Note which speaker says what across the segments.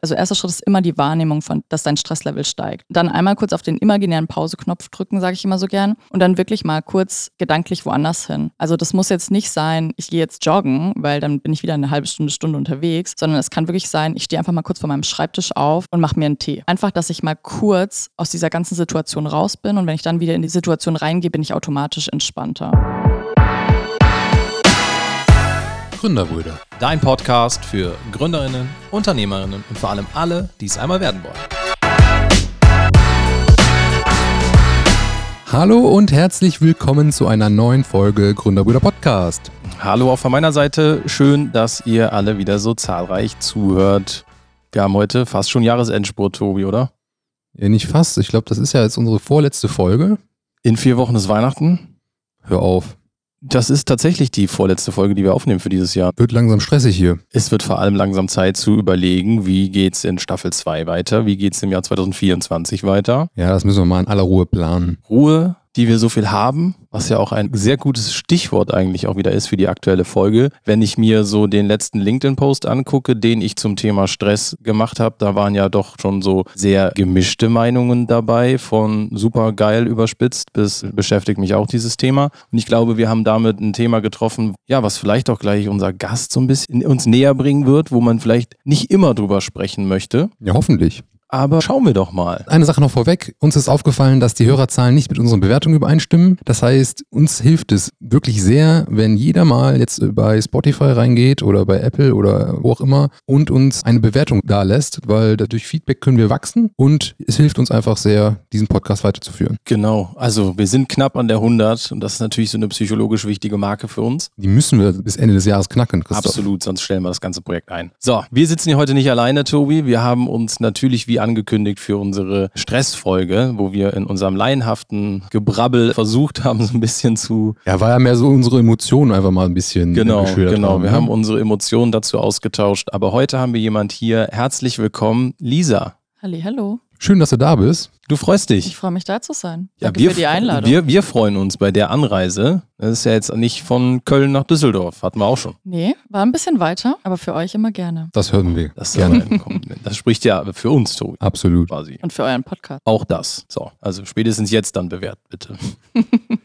Speaker 1: Also erster Schritt ist immer die Wahrnehmung von, dass dein Stresslevel steigt. Dann einmal kurz auf den imaginären Pauseknopf drücken, sage ich immer so gern. Und dann wirklich mal kurz gedanklich woanders hin. Also das muss jetzt nicht sein, ich gehe jetzt joggen, weil dann bin ich wieder eine halbe Stunde, Stunde unterwegs, sondern es kann wirklich sein, ich stehe einfach mal kurz vor meinem Schreibtisch auf und mache mir einen Tee. Einfach, dass ich mal kurz aus dieser ganzen Situation raus bin und wenn ich dann wieder in die Situation reingehe, bin ich automatisch entspannter.
Speaker 2: Gründerbrüder. Dein Podcast für Gründerinnen, Unternehmerinnen und vor allem alle, die es einmal werden wollen.
Speaker 3: Hallo und herzlich willkommen zu einer neuen Folge Gründerbrüder Podcast.
Speaker 2: Hallo auch von meiner Seite. Schön, dass ihr alle wieder so zahlreich zuhört. Wir haben heute fast schon Jahresendspurt, Tobi, oder?
Speaker 3: Ja, nicht fast. Ich glaube, das ist ja jetzt unsere vorletzte Folge.
Speaker 2: In vier Wochen ist Weihnachten.
Speaker 3: Hör auf.
Speaker 2: Das ist tatsächlich die vorletzte Folge, die wir aufnehmen für dieses Jahr.
Speaker 3: Wird langsam stressig hier.
Speaker 2: Es wird vor allem langsam Zeit zu überlegen, wie geht's in Staffel 2 weiter, wie geht's im Jahr 2024 weiter.
Speaker 3: Ja, das müssen wir mal in aller Ruhe planen.
Speaker 2: Ruhe, die wir so viel haben, was ja auch ein sehr gutes Stichwort eigentlich auch wieder ist für die aktuelle Folge. Wenn ich mir so den letzten LinkedIn-Post angucke, den ich zum Thema Stress gemacht habe, da waren ja doch schon so sehr gemischte Meinungen dabei, von super geil überspitzt bis beschäftigt mich auch dieses Thema. Und ich glaube, wir haben damit ein Thema getroffen, ja, was vielleicht auch gleich unser Gast so ein bisschen uns näher bringen wird, wo man vielleicht nicht immer drüber sprechen möchte.
Speaker 3: Ja, hoffentlich.
Speaker 2: Aber schauen wir doch mal.
Speaker 3: Eine Sache noch vorweg. Uns ist aufgefallen, dass die Hörerzahlen nicht mit unseren Bewertungen übereinstimmen. Das heißt, uns hilft es wirklich sehr, wenn jeder mal jetzt bei Spotify reingeht oder bei Apple oder wo auch immer und uns eine Bewertung da lässt, weil dadurch Feedback können wir wachsen und es hilft uns einfach sehr, diesen Podcast weiterzuführen.
Speaker 2: Genau. Also wir sind knapp an der 100 und das ist natürlich so eine psychologisch wichtige Marke für uns.
Speaker 3: Die müssen wir bis Ende des Jahres knacken, Christoph.
Speaker 2: Absolut, sonst stellen wir das ganze Projekt ein. So, wir sitzen hier heute nicht alleine, Tobi. Wir haben uns natürlich wie angekündigt für unsere Stressfolge, wo wir in unserem laienhaften Gebrabbel versucht haben, so ein bisschen zu.
Speaker 3: Ja, war ja mehr so unsere Emotionen einfach mal ein bisschen.
Speaker 2: Genau,
Speaker 3: geschildert
Speaker 2: genau.
Speaker 3: haben,
Speaker 2: Wir
Speaker 3: ne?
Speaker 2: haben unsere Emotionen dazu ausgetauscht. Aber heute haben wir jemand hier. Herzlich willkommen, Lisa.
Speaker 1: Halli, hallo.
Speaker 3: Schön, dass du da bist.
Speaker 2: Du freust dich.
Speaker 1: Ich freue mich da zu sein.
Speaker 2: Ja,
Speaker 1: Danke
Speaker 2: wir,
Speaker 1: für die Einladung.
Speaker 2: Wir, wir freuen uns bei der Anreise. Das ist ja jetzt nicht von Köln nach Düsseldorf. Hatten wir auch schon.
Speaker 1: nee, war ein bisschen weiter, aber für euch immer gerne.
Speaker 3: Das hören wir.
Speaker 2: Das,
Speaker 3: Gerne.
Speaker 2: das spricht ja für uns, Tobi,
Speaker 3: Absolut.
Speaker 2: quasi.
Speaker 1: Und für euren Podcast.
Speaker 2: Auch das. So, also spätestens jetzt dann bewährt, bitte.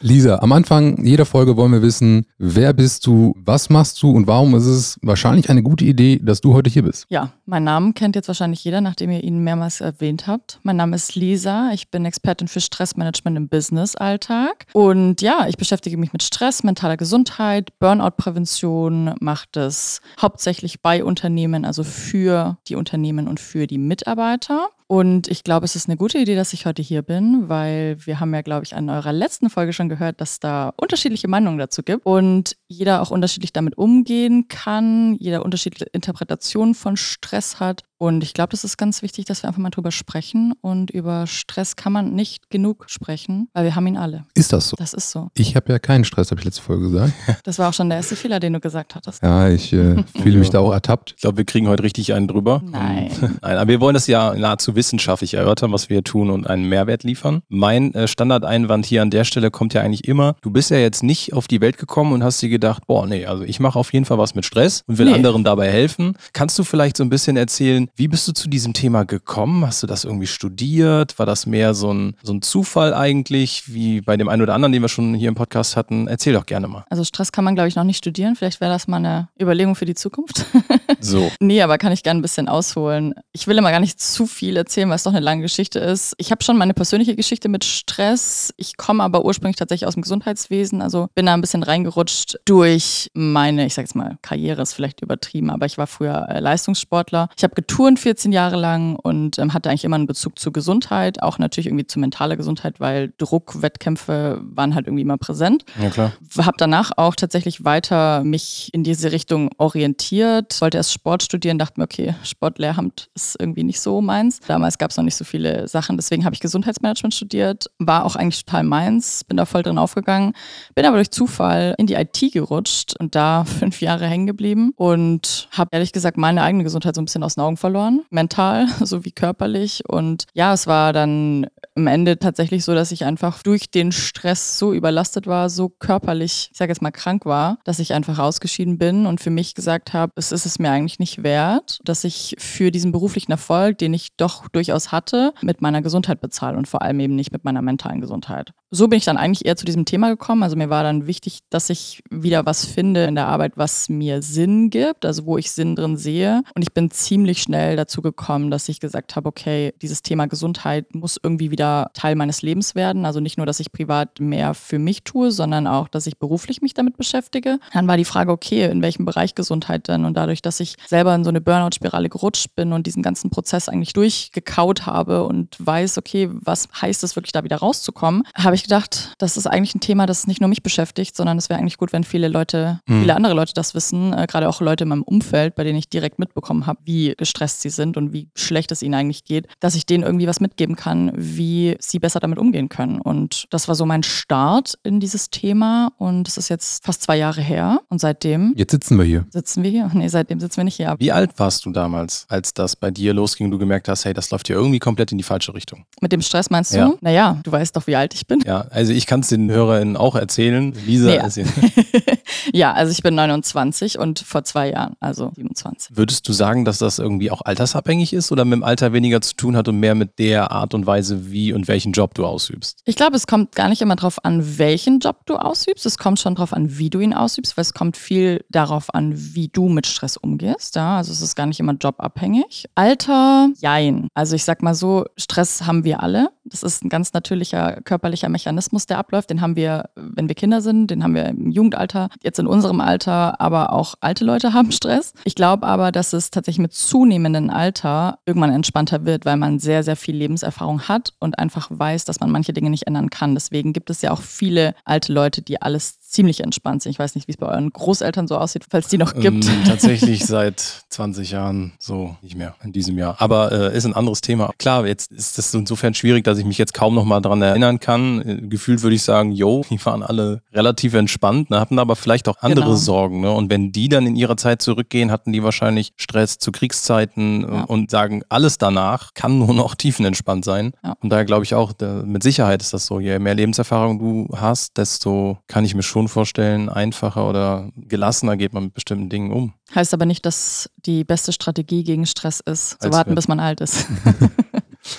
Speaker 3: Lisa, am Anfang jeder Folge wollen wir wissen, wer bist du, was machst du und warum ist es wahrscheinlich eine gute Idee, dass du heute hier bist.
Speaker 1: Ja, meinen Namen kennt jetzt wahrscheinlich jeder, nachdem ihr ihn mehrmals erwähnt habt. Mein Name ist Lisa. Ich bin Expertin für Stressmanagement im Business-Alltag. Und ja, ich beschäftige mich mit Stress, mentaler Gesundheit, Burnout-Prävention, mache das hauptsächlich bei Unternehmen, also für die Unternehmen und für die Mitarbeiter. Und ich glaube, es ist eine gute Idee, dass ich heute hier bin, weil wir haben ja, glaube ich, an eurer letzten Folge schon gehört, dass da unterschiedliche Meinungen dazu gibt und jeder auch unterschiedlich damit umgehen kann, jeder unterschiedliche Interpretationen von Stress hat. Und ich glaube, das ist ganz wichtig, dass wir einfach mal drüber sprechen. Und über Stress kann man nicht genug sprechen, weil wir haben ihn alle.
Speaker 3: Ist das so?
Speaker 1: Das ist so.
Speaker 3: Ich habe ja keinen Stress, habe ich letzte Folge gesagt.
Speaker 1: Das war auch schon der erste Fehler, den du gesagt hattest.
Speaker 3: Ja, ich äh, fühle mich da auch ertappt.
Speaker 2: Ich glaube, wir kriegen heute richtig einen drüber.
Speaker 1: Nein.
Speaker 2: Nein, aber wir wollen das ja nahezu wissenschaftlich erörtern, was wir hier tun und einen Mehrwert liefern. Mein äh, Standardeinwand hier an der Stelle kommt ja eigentlich immer, du bist ja jetzt nicht auf die Welt gekommen und hast dir gedacht, boah, nee, also ich mache auf jeden Fall was mit Stress und will
Speaker 1: Nee.
Speaker 2: anderen dabei helfen. Kannst du vielleicht so ein bisschen erzählen, wie bist du zu diesem Thema gekommen? Hast du das irgendwie studiert? War das mehr so ein, so ein Zufall eigentlich, wie bei dem einen oder anderen, den wir schon hier im Podcast hatten? Erzähl doch gerne mal.
Speaker 1: Also Stress kann man, glaube ich, noch nicht studieren. Vielleicht wäre das mal eine Überlegung für die Zukunft.
Speaker 2: So.
Speaker 1: Nee, aber kann ich gerne ein bisschen ausholen. Ich will immer gar nicht zu viel erzählen, weil es doch eine lange Geschichte ist. Ich habe schon meine persönliche Geschichte mit Stress. Ich komme aber ursprünglich tatsächlich aus dem Gesundheitswesen, also bin da ein bisschen reingerutscht durch meine, ich sag jetzt mal, Karriere ist vielleicht übertrieben, aber ich war früher äh, Leistungssportler. Ich habe geturnt 14 Jahre lang und ähm, hatte eigentlich immer einen Bezug zur Gesundheit, auch natürlich irgendwie zu mentaler Gesundheit, weil Druck, Wettkämpfe waren halt irgendwie immer präsent
Speaker 2: Ja, klar.
Speaker 1: habe danach auch tatsächlich weiter mich in diese Richtung orientiert. Wollte erst Sport studieren, dachte mir, okay, Sportlehramt ist irgendwie nicht so meins. Damals gab es noch nicht so viele Sachen, deswegen habe ich Gesundheitsmanagement studiert. War auch eigentlich total meins, bin da voll drin aufgegangen. Bin aber durch Zufall in die IT gerutscht und da fünf Jahre hängen geblieben und habe ehrlich gesagt meine eigene Gesundheit so ein bisschen aus den Augen verloren. Mental sowie körperlich. Und ja, es war dann im Ende tatsächlich so, dass ich einfach durch den Stress so überlastet war, so körperlich, ich sage jetzt mal krank war, dass ich einfach ausgeschieden bin und für mich gesagt habe, es ist es mir eigentlich nicht wert, dass ich für diesen beruflichen Erfolg, den ich doch durchaus hatte, mit meiner Gesundheit bezahle und vor allem eben nicht mit meiner mentalen Gesundheit. So bin ich dann eigentlich eher zu diesem Thema gekommen. Also mir war dann wichtig, dass ich wieder was finde in der Arbeit, was mir Sinn gibt, also wo ich Sinn drin sehe. Und ich bin ziemlich schnell dazu gekommen, dass ich gesagt habe, okay, dieses Thema Gesundheit muss irgendwie wieder Teil meines Lebens werden. Also nicht nur, dass ich privat mehr für mich tue, sondern auch, dass ich beruflich mich damit beschäftige. Dann war die Frage, okay, in welchem Bereich Gesundheit denn? Und dadurch, dass ich selber in so eine Burnout-Spirale gerutscht bin und diesen ganzen Prozess eigentlich durchgekaut habe und weiß, okay, was heißt es wirklich da wieder rauszukommen, habe ich gedacht, das ist eigentlich ein Thema, das nicht nur mich beschäftigt, sondern es wäre eigentlich gut, wenn viele Leute, mhm. viele andere Leute das wissen, äh, gerade auch Leute in meinem Umfeld, bei denen ich direkt mitbekommen habe, wie gestresst sie sind und wie schlecht es ihnen eigentlich geht, dass ich denen irgendwie was mitgeben kann, wie sie besser damit umgehen können. Und das war so mein Start in dieses Thema und es ist jetzt fast zwei Jahre her und seitdem.
Speaker 3: Jetzt sitzen wir hier.
Speaker 1: Sitzen wir hier? Nee, seitdem sitzen wir nicht hier.
Speaker 2: Wie alt warst du damals, als das bei dir losging und du gemerkt hast, hey, das läuft hier irgendwie komplett in die falsche Richtung?
Speaker 1: Mit dem Stress meinst du? Ja. Naja, du weißt doch, wie alt ich bin.
Speaker 2: Ja, also ich kann es den HörerInnen auch erzählen. Lisa
Speaker 1: nee.
Speaker 2: ist
Speaker 1: Ja, also ich bin 29 und vor zwei Jahren, also 27.
Speaker 2: Würdest du sagen, dass das irgendwie auch altersabhängig ist oder mit dem Alter weniger zu tun hat und mehr mit der Art und Weise, wie und welchen Job du ausübst?
Speaker 1: Ich glaube, es kommt gar nicht immer darauf an, welchen Job du ausübst. Es kommt schon darauf an, wie du ihn ausübst, weil es kommt viel darauf an, wie du mit Stress umgehst. Ja? Also es ist gar nicht immer jobabhängig. Alter, jein. Also ich sag mal so, Stress haben wir alle. Das ist ein ganz natürlicher körperlicher Mechanismus, der abläuft. Den haben wir, wenn wir Kinder sind, den haben wir im Jugendalter, jetzt in unserem Alter, aber auch alte Leute haben Stress. Ich glaube aber, dass es tatsächlich mit zunehmendem Alter irgendwann entspannter wird, weil man sehr, sehr viel Lebenserfahrung hat und einfach weiß, dass man manche Dinge nicht ändern kann. Deswegen gibt es ja auch viele alte Leute, die alles ziemlich entspannt sind. Ich weiß nicht, wie es bei euren Großeltern so aussieht, falls die noch gibt.
Speaker 2: Ähm, tatsächlich seit 20 Jahren so nicht mehr in diesem Jahr. Aber äh, ist ein anderes Thema. Klar, jetzt ist das insofern schwierig, dass ich mich jetzt kaum noch mal daran erinnern kann. Äh, gefühlt würde ich sagen, yo, die waren alle relativ entspannt, ne, hatten aber vielleicht auch andere genau. Sorgen. Ne? Und wenn die dann in ihrer Zeit zurückgehen, hatten die wahrscheinlich Stress zu Kriegszeiten äh, ja. und sagen, alles danach kann nur noch tiefenentspannt sein. Ja. Und daher glaube ich auch, da, mit Sicherheit ist das so. Je mehr Lebenserfahrung du hast, desto kann ich mir schon schon vorstellen, einfacher oder gelassener geht man mit bestimmten Dingen um.
Speaker 1: Heißt aber nicht, dass die beste Strategie gegen Stress ist, zu Als warten, bis man alt ist.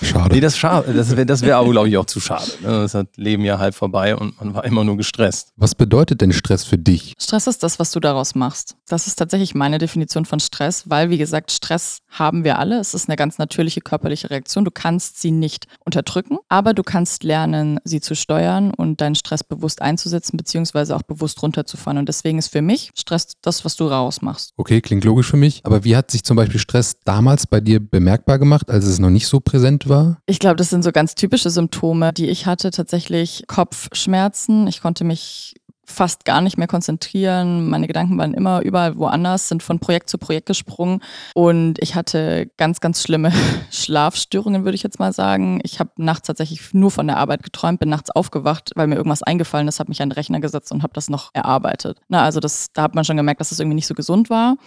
Speaker 2: Schade. Nee, das, schade. das wäre, das wär glaube ich, auch zu schade. Ne? Das hat Leben ja halb vorbei und man war immer nur gestresst.
Speaker 3: Was bedeutet denn Stress für dich?
Speaker 1: Stress ist das, was du daraus machst. Das ist tatsächlich meine Definition von Stress, weil, wie gesagt, Stress haben wir alle. Es ist eine ganz natürliche körperliche Reaktion. Du kannst sie nicht unterdrücken, aber du kannst lernen, sie zu steuern und deinen Stress bewusst einzusetzen, beziehungsweise auch bewusst runterzufahren. Und deswegen ist für mich Stress das, was du rausmachst.
Speaker 3: Okay, klingt logisch für mich. Aber wie hat sich zum Beispiel Stress damals bei dir bemerkbar gemacht, als es noch nicht so präsent war?
Speaker 1: Ich glaube, das sind so ganz typische Symptome, die ich hatte. Tatsächlich Kopfschmerzen. Ich konnte mich fast gar nicht mehr konzentrieren. Meine Gedanken waren immer überall woanders, sind von Projekt zu Projekt gesprungen. Und ich hatte ganz, ganz schlimme Schlafstörungen, würde ich jetzt mal sagen. Ich habe nachts tatsächlich nur von der Arbeit geträumt, bin nachts aufgewacht, weil mir irgendwas eingefallen ist, habe mich an den Rechner gesetzt und habe das noch erarbeitet. Na, also das, da hat man schon gemerkt, dass das irgendwie nicht so gesund war.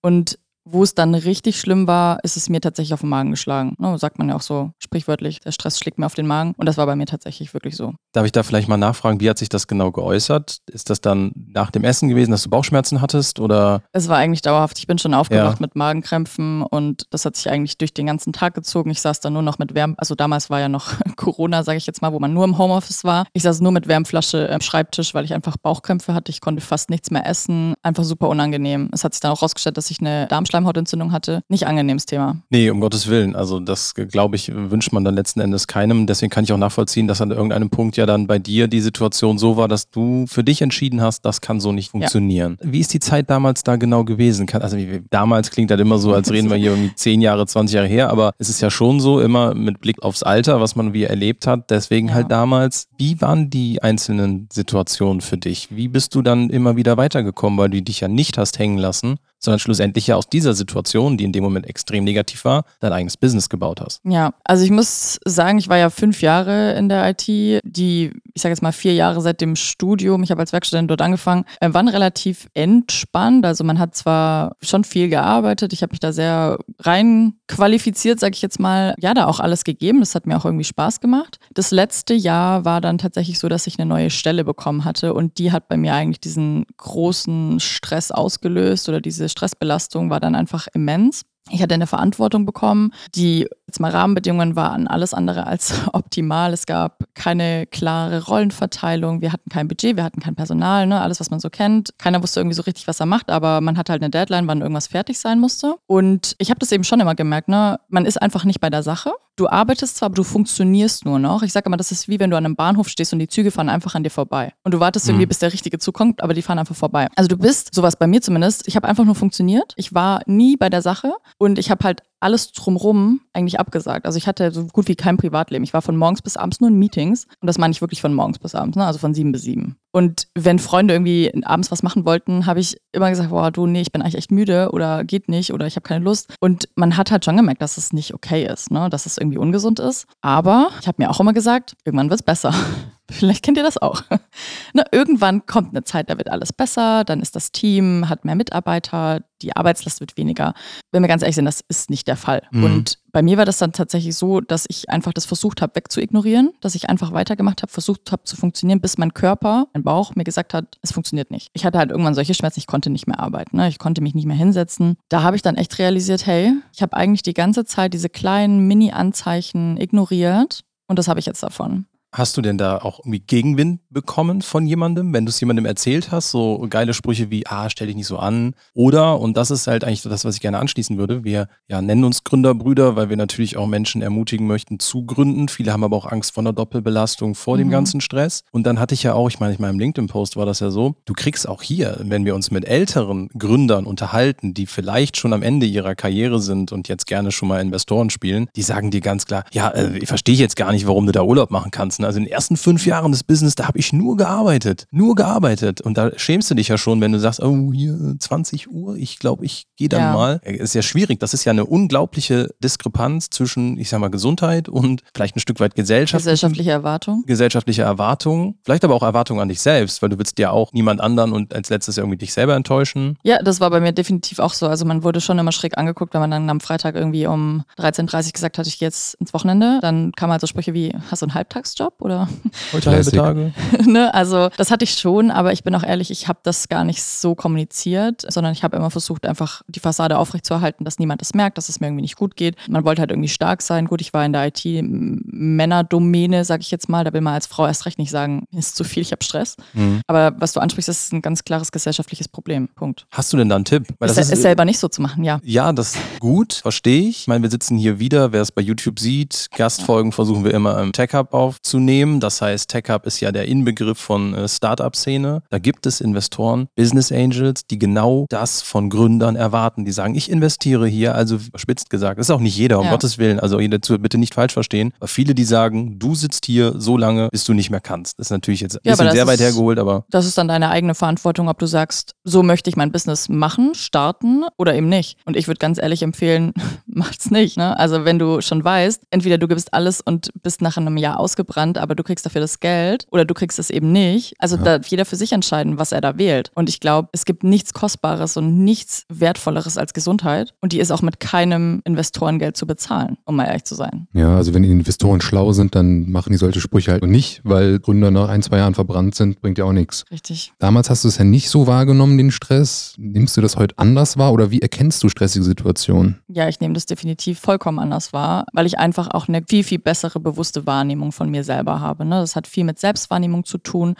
Speaker 1: Und wo es dann richtig schlimm war, ist es mir tatsächlich auf den Magen geschlagen. Ne, sagt man ja auch so sprichwörtlich, der Stress schlägt mir auf den Magen. Und das war bei mir tatsächlich wirklich so.
Speaker 2: Darf ich da vielleicht mal nachfragen, wie hat sich das genau geäußert? Ist das dann nach dem Essen gewesen, dass du Bauchschmerzen hattest? Oder?
Speaker 1: Es war eigentlich dauerhaft. Ich bin schon aufgewacht ja. mit Magenkrämpfen und das hat sich eigentlich durch den ganzen Tag gezogen. Ich saß dann nur noch mit Wärm, also damals war ja noch Corona, sage ich jetzt mal, wo man nur im Homeoffice war. Ich saß nur mit Wärmflasche am Schreibtisch, weil ich einfach Bauchkrämpfe hatte. Ich konnte fast nichts mehr essen. Einfach super unangenehm. Es hat sich dann auch rausgestellt, dass ich eine Darmschleimhaut Schleimhautentzündung hatte. Nicht angenehmes Thema.
Speaker 2: Nee, um Gottes Willen. Also das, glaube ich, wünscht man dann letzten Endes keinem. Deswegen kann ich auch nachvollziehen, dass an irgendeinem Punkt ja dann bei dir die Situation so war, dass du für dich entschieden hast, das kann so nicht funktionieren. Ja. Wie ist die Zeit damals da genau gewesen? Also damals klingt halt immer so, als reden wir hier irgendwie zehn Jahre, 20 Jahre her, aber es ist ja schon so, immer mit Blick aufs Alter, was man wie erlebt hat. Deswegen ja. halt damals, wie waren die einzelnen Situationen für dich? Wie bist du dann immer wieder weitergekommen, weil du dich ja nicht hast hängen lassen, sondern schlussendlich ja aus dieser Situation, die in dem Moment extrem negativ war, dein eigenes Business gebaut hast.
Speaker 1: Ja, also ich muss sagen, ich war ja fünf Jahre in der IT. Die, ich sage jetzt mal vier Jahre seit dem Studium, ich habe als Werkstudentin dort angefangen, äh, waren relativ entspannt. Also man hat zwar schon viel gearbeitet, ich habe mich da sehr rein qualifiziert, sage ich jetzt mal, ja, da auch alles gegeben. Das hat mir auch irgendwie Spaß gemacht. Das letzte Jahr war dann tatsächlich so, dass ich eine neue Stelle bekommen hatte und die hat bei mir eigentlich diesen großen Stress ausgelöst oder diese Stressbelastung war dann einfach immens. Ich hatte eine Verantwortung bekommen. Die jetzt mal Rahmenbedingungen waren alles andere als optimal. Es gab keine klare Rollenverteilung. Wir hatten kein Budget, wir hatten kein Personal, ne? alles, was man so kennt. Keiner wusste irgendwie so richtig, was er macht, aber man hatte halt eine Deadline, wann irgendwas fertig sein musste. Und ich habe das eben schon immer gemerkt, ne? man ist einfach nicht bei der Sache. Du arbeitest zwar, aber du funktionierst nur noch. Ich sage immer, das ist wie wenn du an einem Bahnhof stehst und die Züge fahren einfach an dir vorbei. Und du wartest irgendwie, mhm. bis der richtige Zug kommt, aber die fahren einfach vorbei. Also du bist, sowas bei mir zumindest, ich habe einfach nur funktioniert. Ich war nie bei der Sache und ich habe halt alles drumrum eigentlich abgesagt. Also ich hatte so gut wie kein Privatleben. Ich war von morgens bis abends nur in Meetings. Und das meine ich wirklich von morgens bis abends, ne? also von sieben bis sieben. Und wenn Freunde irgendwie abends was machen wollten, habe ich immer gesagt, boah, du, nee, ich bin eigentlich echt müde oder geht nicht oder ich habe keine Lust. Und man hat halt schon gemerkt, dass es nicht okay ist, ne? dass es irgendwie ungesund ist. Aber ich habe mir auch immer gesagt, irgendwann wird es besser. Vielleicht kennt ihr das auch. ne, irgendwann kommt eine Zeit, da wird alles besser, dann ist das Team, hat mehr Mitarbeiter, die Arbeitslast wird weniger. Wenn wir ganz ehrlich sind, das ist nicht der Fall. Mhm. Und bei mir war das dann tatsächlich so, dass ich einfach das versucht habe wegzuignorieren, dass ich einfach weitergemacht habe, versucht habe zu funktionieren, bis mein Körper, mein Bauch mir gesagt hat, es funktioniert nicht. Ich hatte halt irgendwann solche Schmerzen, ich konnte nicht mehr arbeiten, ne? ich konnte mich nicht mehr hinsetzen. Da habe ich dann echt realisiert, hey, ich habe eigentlich die ganze Zeit diese kleinen Mini-Anzeichen ignoriert und das habe ich jetzt davon.
Speaker 2: Hast du denn da auch irgendwie Gegenwind bekommen von jemandem, wenn du es jemandem erzählt hast? So geile Sprüche wie, ah, stell dich nicht so an. Oder, und das ist halt eigentlich das, was ich gerne anschließen würde, wir ja, nennen uns Gründerbrüder, weil wir natürlich auch Menschen ermutigen möchten zu gründen. Viele haben aber auch Angst vor einer Doppelbelastung, vor mhm. dem ganzen Stress. Und dann hatte ich ja auch, ich meine, in meinem LinkedIn-Post war das ja so, du kriegst auch hier, wenn wir uns mit älteren Gründern unterhalten, die vielleicht schon am Ende ihrer Karriere sind und jetzt gerne schon mal Investoren spielen, die sagen dir ganz klar, ja, äh, ich verstehe jetzt gar nicht, warum du da Urlaub machen kannst lassen. Also in den ersten fünf Jahren des Business, da habe ich nur gearbeitet. Nur gearbeitet. Und da schämst du dich ja schon, wenn du sagst, oh, hier 20 Uhr, ich glaube, ich gehe dann ja. mal. Ist ja schwierig. Das ist ja eine unglaubliche Diskrepanz zwischen, ich sag mal, Gesundheit und vielleicht ein Stück weit Gesellschaft.
Speaker 1: Gesellschaftliche Erwartung.
Speaker 2: Gesellschaftliche Erwartung. Vielleicht aber auch Erwartung an dich selbst, weil du willst ja auch niemand anderen und als letztes irgendwie dich selber enttäuschen.
Speaker 1: Ja, das war bei mir definitiv auch so. Also man wurde schon immer schräg angeguckt, wenn man dann am Freitag irgendwie um 13.30 Uhr gesagt hat, ich gehe jetzt ins Wochenende. Dann kam halt so Sprüche wie, hast du einen Halbtagsjob? Job oder
Speaker 2: heute halbe Tage.
Speaker 1: ne? Also das hatte ich schon, aber ich bin auch ehrlich, ich habe das gar nicht so kommuniziert, sondern ich habe immer versucht, einfach die Fassade aufrechtzuerhalten, dass niemand das merkt, dass es mir irgendwie nicht gut geht. Man wollte halt irgendwie stark sein. Gut, ich war in der IT-Männerdomäne, sage ich jetzt mal. Da will man als Frau erst recht nicht sagen, ist zu viel, ich habe Stress. Mhm. Aber was du ansprichst, ist ein ganz klares gesellschaftliches Problem. Punkt.
Speaker 2: Hast du denn da einen Tipp?
Speaker 1: Weil das ist, ist selber nicht so zu machen, ja.
Speaker 2: Ja, das ist gut, verstehe ich. Ich meine, wir sitzen hier wieder, wer es bei YouTube sieht, Gastfolgen versuchen wir immer im Tech-Hub aufzunehmen nehmen. Das heißt, TechHub ist ja der Inbegriff von äh, Startup-Szene. Da gibt es Investoren, Business Angels, die genau das von Gründern erwarten. Die sagen, ich investiere hier, also spitzt gesagt, das ist auch nicht jeder, um ja. Gottes Willen, also dazu bitte nicht falsch verstehen. Aber viele, die sagen, du sitzt hier so lange, bis du nicht mehr kannst. Das ist natürlich jetzt ein ja, bisschen sehr weit hergeholt, aber.
Speaker 1: Das ist dann deine eigene Verantwortung, ob du sagst, so möchte ich mein Business machen, starten oder eben nicht. Und ich würde ganz ehrlich empfehlen, macht's nicht. Ne? Also wenn du schon weißt, entweder du gibst alles und bist nach einem Jahr ausgebrannt, aber du kriegst dafür das Geld oder du kriegst es eben nicht. Also ja. da darf jeder für sich entscheiden, was er da wählt. Und ich glaube, es gibt nichts Kostbares und nichts Wertvolleres als Gesundheit. Und die ist auch mit keinem Investorengeld zu bezahlen, um mal ehrlich zu sein.
Speaker 3: Ja, also wenn die Investoren schlau sind, dann machen die solche Sprüche halt nicht, weil Gründer nach ein, zwei Jahren verbrannt sind, bringt ja auch nichts.
Speaker 1: Richtig.
Speaker 3: Damals hast du es ja nicht so wahrgenommen, den Stress. Nimmst du das heute anders wahr oder wie erkennst du stressige Situationen?
Speaker 1: Ja, ich nehme das definitiv vollkommen anders wahr, weil ich einfach auch eine viel, viel bessere bewusste Wahrnehmung von mir selber habe. Ne? Das hat viel mit Selbstwahrnehmung zu tun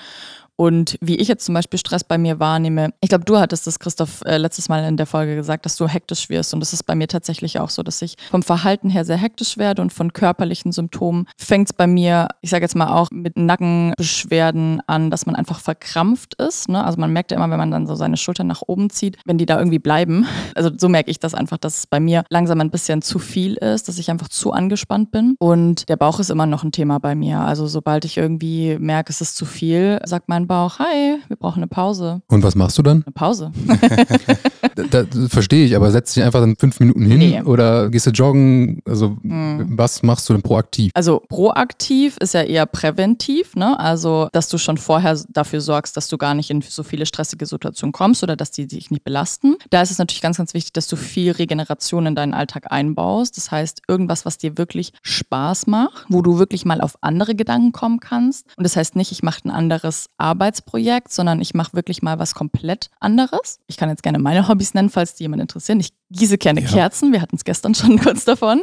Speaker 1: und wie ich jetzt zum Beispiel Stress bei mir wahrnehme, ich glaube, du hattest das, Christoph, äh, letztes Mal in der Folge gesagt, dass du hektisch wirst. Und das ist bei mir tatsächlich auch so, dass ich vom Verhalten her sehr hektisch werde und von körperlichen Symptomen fängt es bei mir, ich sage jetzt mal auch mit Nackenbeschwerden an, dass man einfach verkrampft ist. Ne? Also man merkt ja immer, wenn man dann so seine Schultern nach oben zieht, wenn die da irgendwie bleiben. Also so merke ich das einfach, dass es bei mir langsam ein bisschen zu viel ist, dass ich einfach zu angespannt bin. Und der Bauch ist immer noch ein Thema bei mir. Also sobald ich irgendwie merke, es ist zu viel, sagt mein Bauch, hi, wir brauchen eine Pause.
Speaker 3: Und was machst du dann?
Speaker 1: Eine Pause.
Speaker 3: da, da, verstehe ich, aber setzt dich einfach dann fünf Minuten hin nee. oder gehst du joggen? Also hm. was machst du denn proaktiv?
Speaker 1: Also proaktiv ist ja eher präventiv, ne? Also dass du schon vorher dafür sorgst, dass du gar nicht in so viele stressige Situationen kommst oder dass die dich nicht belasten. Da ist es natürlich ganz, ganz wichtig, dass du viel Regeneration in deinen Alltag einbaust. Das heißt, irgendwas, was dir wirklich Spaß macht, wo du wirklich mal auf andere Gedanken kommen kannst. Und das heißt nicht, ich mache ein anderes Arbeitsprojekt, sondern ich mache wirklich mal was komplett anderes. Ich kann jetzt gerne meine Hobbys nennen, falls die jemand interessieren. Ich gieße gerne ja. Kerzen. Wir hatten es gestern schon kurz davon.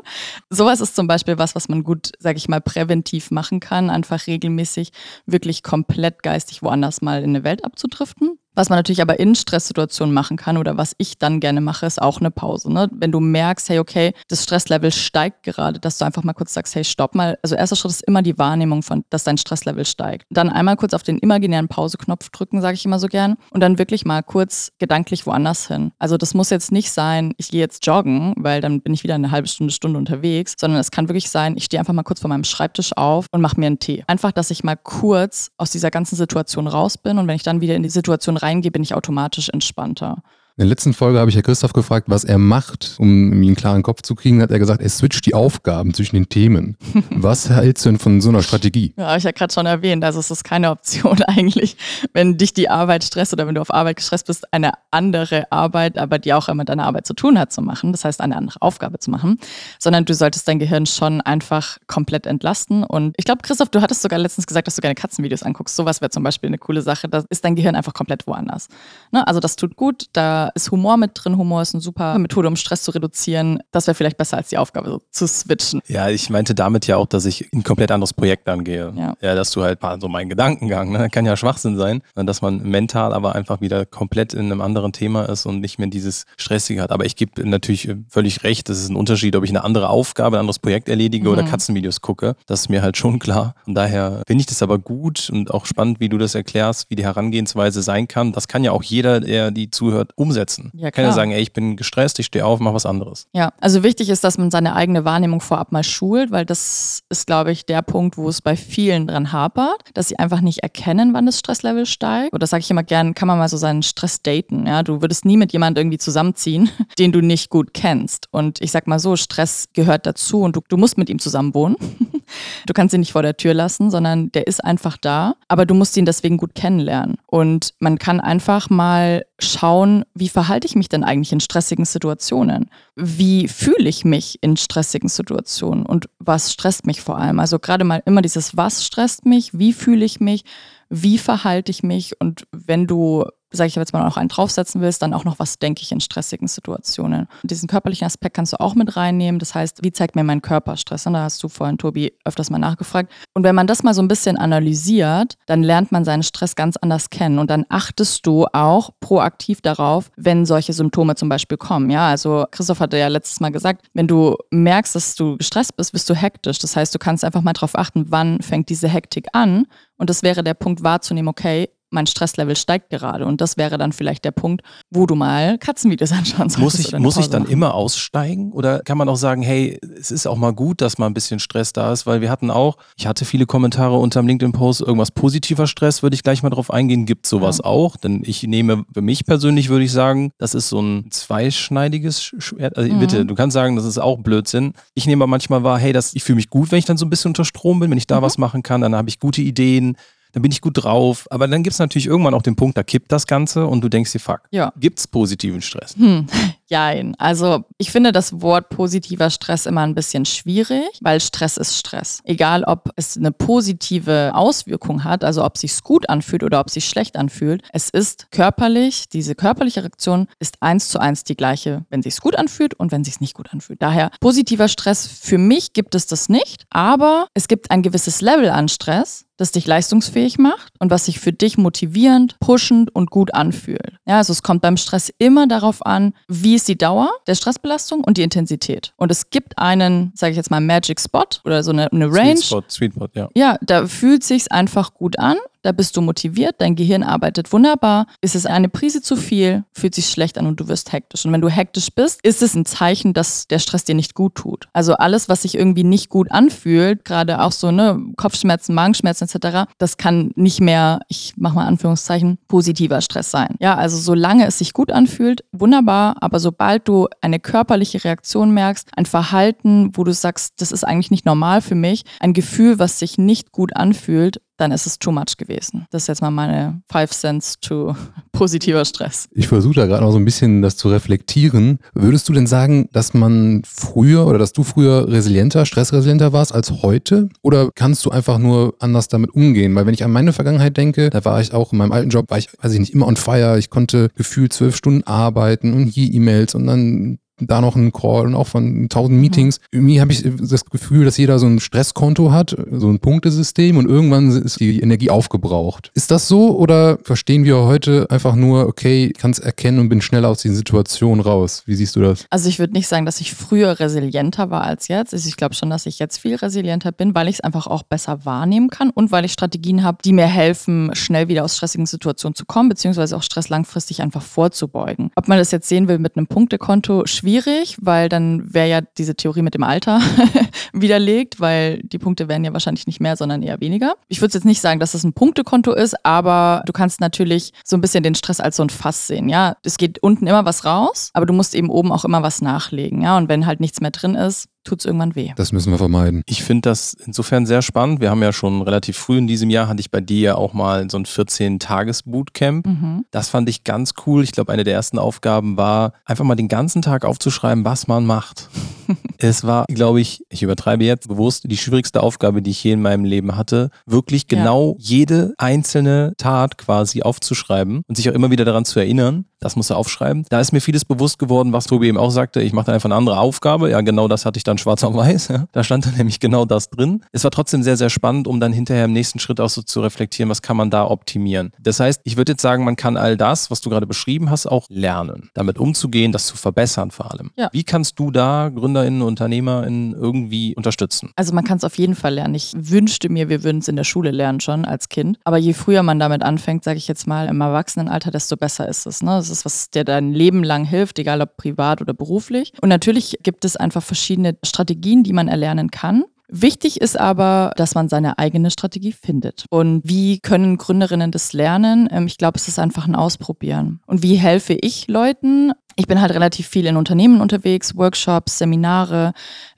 Speaker 1: Sowas ist zum Beispiel was, was man gut, sage ich mal, präventiv machen kann. Einfach regelmäßig wirklich komplett geistig woanders mal in eine Welt abzudriften. Was man natürlich aber in Stresssituationen machen kann oder was ich dann gerne mache, ist auch eine Pause. Ne? Wenn du merkst, hey, okay, das Stresslevel steigt gerade, dass du einfach mal kurz sagst, hey, stopp mal. Also erster Schritt ist immer die Wahrnehmung von, dass dein Stresslevel steigt. Dann einmal kurz auf den imaginären Pauseknopf drücken, sage ich immer so gern. Und dann wirklich mal kurz gedanklich woanders hin. Also das muss jetzt nicht sein, ich gehe jetzt joggen, weil dann bin ich wieder eine halbe Stunde, Stunde unterwegs, sondern es kann wirklich sein, ich stehe einfach mal kurz vor meinem Schreibtisch auf und mache mir einen Tee. Einfach, dass ich mal kurz aus dieser ganzen Situation raus bin und wenn ich dann wieder in die Situation rein reingehe, bin ich automatisch entspannter.
Speaker 3: In der letzten Folge habe ich Herr Christoph gefragt, was er macht, um ihm einen klaren Kopf zu kriegen. Hat er gesagt, er switcht die Aufgaben zwischen den Themen. Was hältst du denn von so einer Strategie?
Speaker 1: Ja, ich habe gerade schon erwähnt, also es ist keine Option eigentlich, wenn dich die Arbeit stresst oder wenn du auf Arbeit gestresst bist, eine andere Arbeit, aber die auch immer mit deiner Arbeit zu tun hat, zu machen. Das heißt, eine andere Aufgabe zu machen, sondern du solltest dein Gehirn schon einfach komplett entlasten. Und ich glaube, Christoph, du hattest sogar letztens gesagt, dass du gerne Katzenvideos anguckst. Sowas wäre zum Beispiel eine coole Sache. Da ist dein Gehirn einfach komplett woanders. Ne? Also das tut gut. Da ist Humor mit drin. Humor ist eine super Methode, um Stress zu reduzieren. Das wäre vielleicht besser als die Aufgabe, so zu switchen.
Speaker 2: Ja, ich meinte damit ja auch, dass ich ein komplett anderes Projekt angehe. Ja, ja dass du halt so mein Gedankengang, ne? kann ja Schwachsinn sein, dass man mental aber einfach wieder komplett in einem anderen Thema ist und nicht mehr dieses Stressige hat. Aber ich gebe natürlich völlig recht, das ist ein Unterschied, ob ich eine andere Aufgabe, ein anderes Projekt erledige mhm. oder Katzenvideos gucke. Das ist mir halt schon klar. Und daher finde ich das aber gut und auch spannend, wie du das erklärst, wie die Herangehensweise sein kann. Das kann ja auch jeder, der die zuhört, umsetzen. Ja, kann ja sagen, ey, ich bin gestresst, ich stehe auf, mach was anderes.
Speaker 1: Ja, also wichtig ist, dass man seine eigene Wahrnehmung vorab mal schult, weil das ist, glaube ich, der Punkt, wo es bei vielen dran hapert, dass sie einfach nicht erkennen, wann das Stresslevel steigt. Oder sage ich immer gern, kann man mal so seinen Stress daten. Ja, du würdest nie mit jemandem irgendwie zusammenziehen, den du nicht gut kennst. Und ich sag mal so, Stress gehört dazu und du, du musst mit ihm zusammen wohnen. Du kannst ihn nicht vor der Tür lassen, sondern der ist einfach da, aber du musst ihn deswegen gut kennenlernen. Und man kann einfach mal schauen, wie verhalte ich mich denn eigentlich in stressigen Situationen? Wie fühle ich mich in stressigen Situationen und was stresst mich vor allem? Also gerade mal immer dieses, was stresst mich, wie fühle ich mich, wie verhalte ich mich und wenn du sage ich jetzt mal, noch einen draufsetzen willst, dann auch noch, was denke ich in stressigen Situationen. Und diesen körperlichen Aspekt kannst du auch mit reinnehmen. Das heißt, wie zeigt mir mein Körper Stress? Und da hast du vorhin, Tobi, öfters mal nachgefragt. Und wenn man das mal so ein bisschen analysiert, dann lernt man seinen Stress ganz anders kennen. Und dann achtest du auch proaktiv darauf, wenn solche Symptome zum Beispiel kommen. Ja, also Christoph hatte ja letztes Mal gesagt, wenn du merkst, dass du gestresst bist, bist du hektisch. Das heißt, du kannst einfach mal darauf achten, wann fängt diese Hektik an. Und das wäre der Punkt wahrzunehmen, okay, mein Stresslevel steigt gerade. Und das wäre dann vielleicht der Punkt, wo du mal Katzenvideos anschauen solltest.
Speaker 2: Muss ich, muss ich dann machen. immer aussteigen? Oder kann man auch sagen, hey, es ist auch mal gut, dass mal ein bisschen Stress da ist? Weil wir hatten auch, ich hatte viele Kommentare unter dem LinkedIn-Post, irgendwas positiver Stress, würde ich gleich mal drauf eingehen. Gibt sowas ja. auch? Denn ich nehme, für mich persönlich würde ich sagen, das ist so ein zweischneidiges Schwert. Also mhm. bitte, du kannst sagen, das ist auch Blödsinn. Ich nehme aber manchmal wahr, hey, das, ich fühle mich gut, wenn ich dann so ein bisschen unter Strom bin, wenn ich da mhm. was machen kann, dann habe ich gute Ideen dann bin ich gut drauf. Aber dann gibt es natürlich irgendwann auch den Punkt, da kippt das Ganze und du denkst dir, fuck, ja. gibt es positiven Stress? Hm.
Speaker 1: Jein. Also ich finde das Wort positiver Stress immer ein bisschen schwierig, weil Stress ist Stress. Egal, ob es eine positive Auswirkung hat, also ob es sich gut anfühlt oder ob es sich schlecht anfühlt. Es ist körperlich, diese körperliche Reaktion ist eins zu eins die gleiche, wenn es gut anfühlt und wenn es nicht gut anfühlt. Daher positiver Stress, für mich gibt es das nicht, aber es gibt ein gewisses Level an Stress, das dich leistungsfähig macht und was sich für dich motivierend, pushend und gut anfühlt. Ja, also es kommt beim Stress immer darauf an, wie ist die Dauer der Stressbelastung und die Intensität. Und es gibt einen, sage ich jetzt mal, Magic Spot oder so eine, eine Range.
Speaker 2: Sweet Spot, Sweet Spot, ja.
Speaker 1: Ja, da fühlt sich's einfach gut an da bist du motiviert, dein Gehirn arbeitet wunderbar. Ist es eine Prise zu viel, fühlt sich schlecht an und du wirst hektisch. Und wenn du hektisch bist, ist es ein Zeichen, dass der Stress dir nicht gut tut. Also alles, was sich irgendwie nicht gut anfühlt, gerade auch so ne Kopfschmerzen, Magenschmerzen etc., das kann nicht mehr, ich mache mal Anführungszeichen, positiver Stress sein. Ja, also solange es sich gut anfühlt, wunderbar, aber sobald du eine körperliche Reaktion merkst, ein Verhalten, wo du sagst, das ist eigentlich nicht normal für mich, ein Gefühl, was sich nicht gut anfühlt, dann ist es too much gewesen. Das ist jetzt mal meine Five Cents to positiver Stress.
Speaker 3: Ich versuche da gerade noch so ein bisschen das zu reflektieren. Würdest du denn sagen, dass man früher oder dass du früher resilienter, stressresilienter warst als heute? Oder kannst du einfach nur anders damit umgehen? Weil wenn ich an meine Vergangenheit denke, da war ich auch in meinem alten Job, war ich, weiß ich nicht, immer on fire. Ich konnte gefühlt zwölf Stunden arbeiten und hier E-Mails und dann da noch ein Call und auch von tausend Meetings. Mhm. Irgendwie habe ich das Gefühl, dass jeder so ein Stresskonto hat, so ein Punktesystem und irgendwann ist die Energie aufgebraucht. Ist das so oder verstehen wir heute einfach nur, okay, ich kann es erkennen und bin schneller aus den Situationen raus? Wie siehst du das?
Speaker 1: Also ich würde nicht sagen, dass ich früher resilienter war als jetzt. Also ich glaube schon, dass ich jetzt viel resilienter bin, weil ich es einfach auch besser wahrnehmen kann und weil ich Strategien habe, die mir helfen, schnell wieder aus stressigen Situationen zu kommen, beziehungsweise auch Stress langfristig einfach vorzubeugen. Ob man das jetzt sehen will mit einem Punktekonto, schwierig schwierig, weil dann wäre ja diese Theorie mit dem Alter widerlegt, weil die Punkte werden ja wahrscheinlich nicht mehr, sondern eher weniger. Ich würde jetzt nicht sagen, dass es das ein Punktekonto ist, aber du kannst natürlich so ein bisschen den Stress als so ein Fass sehen. Ja, es geht unten immer was raus, aber du musst eben oben auch immer was nachlegen. Ja, und wenn halt nichts mehr drin ist, tut es irgendwann weh.
Speaker 3: Das müssen wir vermeiden.
Speaker 2: Ich finde das insofern sehr spannend. Wir haben ja schon relativ früh in diesem Jahr, hatte ich bei dir ja auch mal so ein 14-Tages-Bootcamp. Mhm. Das fand ich ganz cool. Ich glaube, eine der ersten Aufgaben war, einfach mal den ganzen Tag aufzuschreiben, was man macht. es war, glaube ich, ich übertreibe jetzt bewusst, die schwierigste Aufgabe, die ich je in meinem Leben hatte, wirklich genau ja. jede einzelne Tat quasi aufzuschreiben und sich auch immer wieder daran zu erinnern. Das muss er aufschreiben. Da ist mir vieles bewusst geworden, was Tobi eben auch sagte. Ich mache dann einfach eine andere Aufgabe. Ja, genau das hatte ich dann schwarz auf weiß. Ja. Da stand dann nämlich genau das drin. Es war trotzdem sehr, sehr spannend, um dann hinterher im nächsten Schritt auch so zu reflektieren, was kann man da optimieren. Das heißt, ich würde jetzt sagen, man kann all das, was du gerade beschrieben hast, auch lernen. Damit umzugehen, das zu verbessern vor allem. Ja. Wie kannst du da GründerInnen und UnternehmerInnen irgendwie unterstützen?
Speaker 1: Also man kann es auf jeden Fall lernen. Ich wünschte mir, wir würden es in der Schule lernen schon als Kind. Aber je früher man damit anfängt, sage ich jetzt mal, im Erwachsenenalter, desto besser ist es. Ne? Das ist was dir dein Leben lang hilft, egal ob privat oder beruflich. Und natürlich gibt es einfach verschiedene Strategien, die man erlernen kann. Wichtig ist aber, dass man seine eigene Strategie findet. Und wie können Gründerinnen das lernen? Ähm, ich glaube, es ist einfach ein Ausprobieren. Und wie helfe ich Leuten? Ich bin halt relativ viel in Unternehmen unterwegs, Workshops, Seminare,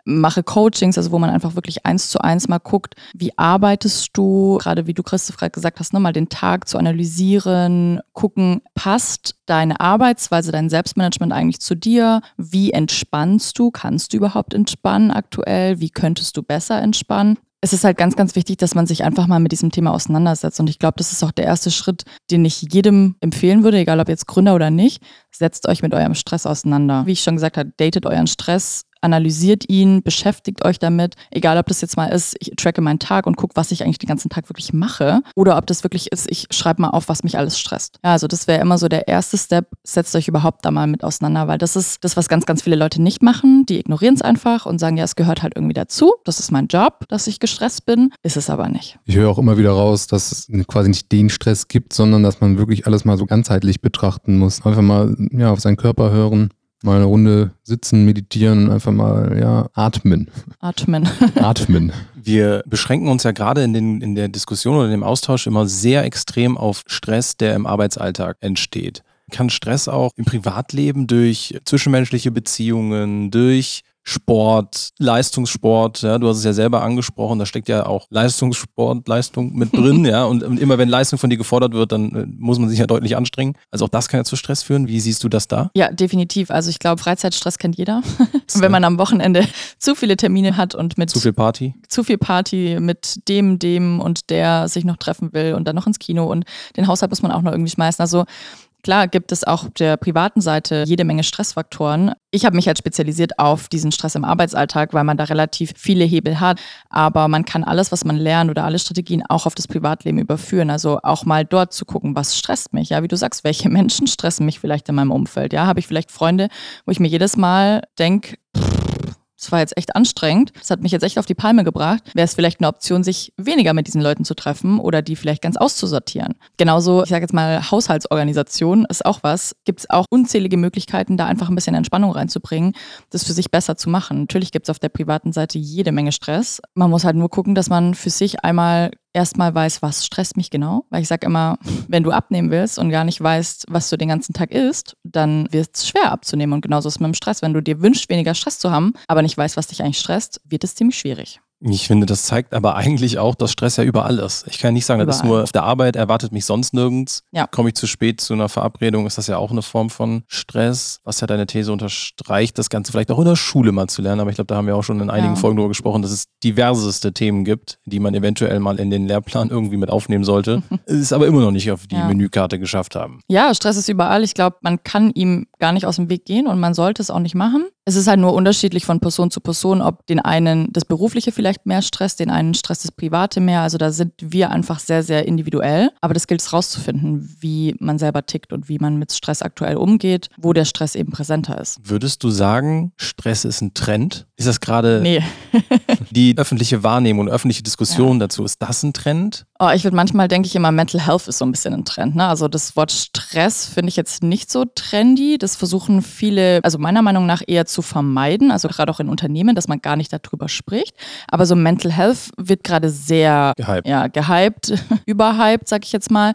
Speaker 1: mache Coachings, also wo man einfach wirklich eins zu eins mal guckt, wie arbeitest du, gerade wie du Christoph gerade gesagt hast, ne, mal den Tag zu analysieren, gucken, passt deine Arbeitsweise, dein Selbstmanagement eigentlich zu dir? Wie entspannst du? Kannst du überhaupt entspannen aktuell? Wie könntest du besser entspannen? es ist halt ganz, ganz wichtig, dass man sich einfach mal mit diesem Thema auseinandersetzt. Und ich glaube, das ist auch der erste Schritt, den ich jedem empfehlen würde, egal ob jetzt Gründer oder nicht. Setzt euch mit eurem Stress auseinander. Wie ich schon gesagt habe, datet euren Stress, analysiert ihn, beschäftigt euch damit, egal ob das jetzt mal ist, ich tracke meinen Tag und gucke, was ich eigentlich den ganzen Tag wirklich mache, oder ob das wirklich ist, ich schreibe mal auf, was mich alles stresst. Ja, also das wäre immer so der erste Step, setzt euch überhaupt da mal mit auseinander, weil das ist das, was ganz, ganz viele Leute nicht machen, die ignorieren es einfach und sagen, ja, es gehört halt irgendwie dazu, das ist mein Job, dass ich gestresst bin, ist es aber nicht.
Speaker 3: Ich höre auch immer wieder raus, dass es quasi nicht den Stress gibt, sondern dass man wirklich alles mal so ganzheitlich betrachten muss. Einfach mal ja, auf seinen Körper hören, mal eine Runde sitzen, meditieren und einfach mal ja, atmen.
Speaker 1: Atmen.
Speaker 3: atmen.
Speaker 2: Wir beschränken uns ja gerade in, den, in der Diskussion oder dem Austausch immer sehr extrem auf Stress, der im Arbeitsalltag entsteht. Kann Stress auch im Privatleben durch zwischenmenschliche Beziehungen, durch Sport, Leistungssport, ja, du hast es ja selber angesprochen, da steckt ja auch Leistungssport, Leistung mit drin, ja, und, und, immer wenn Leistung von dir gefordert wird, dann äh, muss man sich ja deutlich anstrengen. Also auch das kann ja zu Stress führen. Wie siehst du das da?
Speaker 1: Ja, definitiv. Also ich glaube, Freizeitstress kennt jeder. wenn man am Wochenende zu viele Termine hat und mit
Speaker 2: zu viel Party,
Speaker 1: zu viel Party mit dem, dem und der sich noch treffen will und dann noch ins Kino und den Haushalt muss man auch noch irgendwie schmeißen. Also Klar gibt es auch der privaten Seite jede Menge Stressfaktoren. Ich habe mich halt spezialisiert auf diesen Stress im Arbeitsalltag, weil man da relativ viele Hebel hat. Aber man kann alles, was man lernt oder alle Strategien auch auf das Privatleben überführen. Also auch mal dort zu gucken, was stresst mich. Ja, wie du sagst, welche Menschen stressen mich vielleicht in meinem Umfeld? Ja, habe ich vielleicht Freunde, wo ich mir jedes Mal denke, das war jetzt echt anstrengend, das hat mich jetzt echt auf die Palme gebracht, wäre es vielleicht eine Option, sich weniger mit diesen Leuten zu treffen oder die vielleicht ganz auszusortieren. Genauso, ich sage jetzt mal, Haushaltsorganisation ist auch was. Gibt es auch unzählige Möglichkeiten, da einfach ein bisschen Entspannung reinzubringen, das für sich besser zu machen. Natürlich gibt es auf der privaten Seite jede Menge Stress. Man muss halt nur gucken, dass man für sich einmal erstmal weiß, was stresst mich genau. Weil ich sage immer, wenn du abnehmen willst und gar nicht weißt, was du den ganzen Tag isst, dann wird es schwer abzunehmen. Und genauso ist es mit dem Stress. Wenn du dir wünschst, weniger Stress zu haben, aber nicht weißt, was dich eigentlich stresst, wird es ziemlich schwierig.
Speaker 2: Ich finde, das zeigt aber eigentlich auch, dass Stress ja überall ist. Ich kann nicht sagen, das ist nur auf der Arbeit, erwartet mich sonst nirgends. Ja. Komme ich zu spät zu einer Verabredung, ist das ja auch eine Form von Stress, was ja deine These unterstreicht, das Ganze vielleicht auch in der Schule mal zu lernen. Aber ich glaube, da haben wir auch schon in einigen ja. Folgen darüber gesprochen, dass es diverseste Themen gibt, die man eventuell mal in den Lehrplan irgendwie mit aufnehmen sollte. es aber immer noch nicht auf die ja. Menükarte geschafft haben.
Speaker 1: Ja, Stress ist überall. Ich glaube, man kann ihm gar nicht aus dem Weg gehen und man sollte es auch nicht machen. Es ist halt nur unterschiedlich von Person zu Person, ob den einen das Berufliche vielleicht mehr stresst, den einen stresst das Private mehr. Also da sind wir einfach sehr, sehr individuell. Aber das gilt es rauszufinden, wie man selber tickt und wie man mit Stress aktuell umgeht, wo der Stress eben präsenter ist.
Speaker 2: Würdest du sagen, Stress ist ein Trend? Ist das gerade
Speaker 1: nee.
Speaker 2: die öffentliche Wahrnehmung und öffentliche Diskussion ja. dazu? Ist das ein Trend?
Speaker 1: Oh, ich würde manchmal denke ich immer, Mental Health ist so ein bisschen ein Trend. Ne? Also das Wort Stress finde ich jetzt nicht so trendy. Das versuchen viele, also meiner Meinung nach eher zu vermeiden, also gerade auch in Unternehmen, dass man gar nicht darüber spricht. Aber so Mental Health wird gerade sehr
Speaker 2: gehypt,
Speaker 1: ja, gehypt überhyped, sag ich jetzt mal,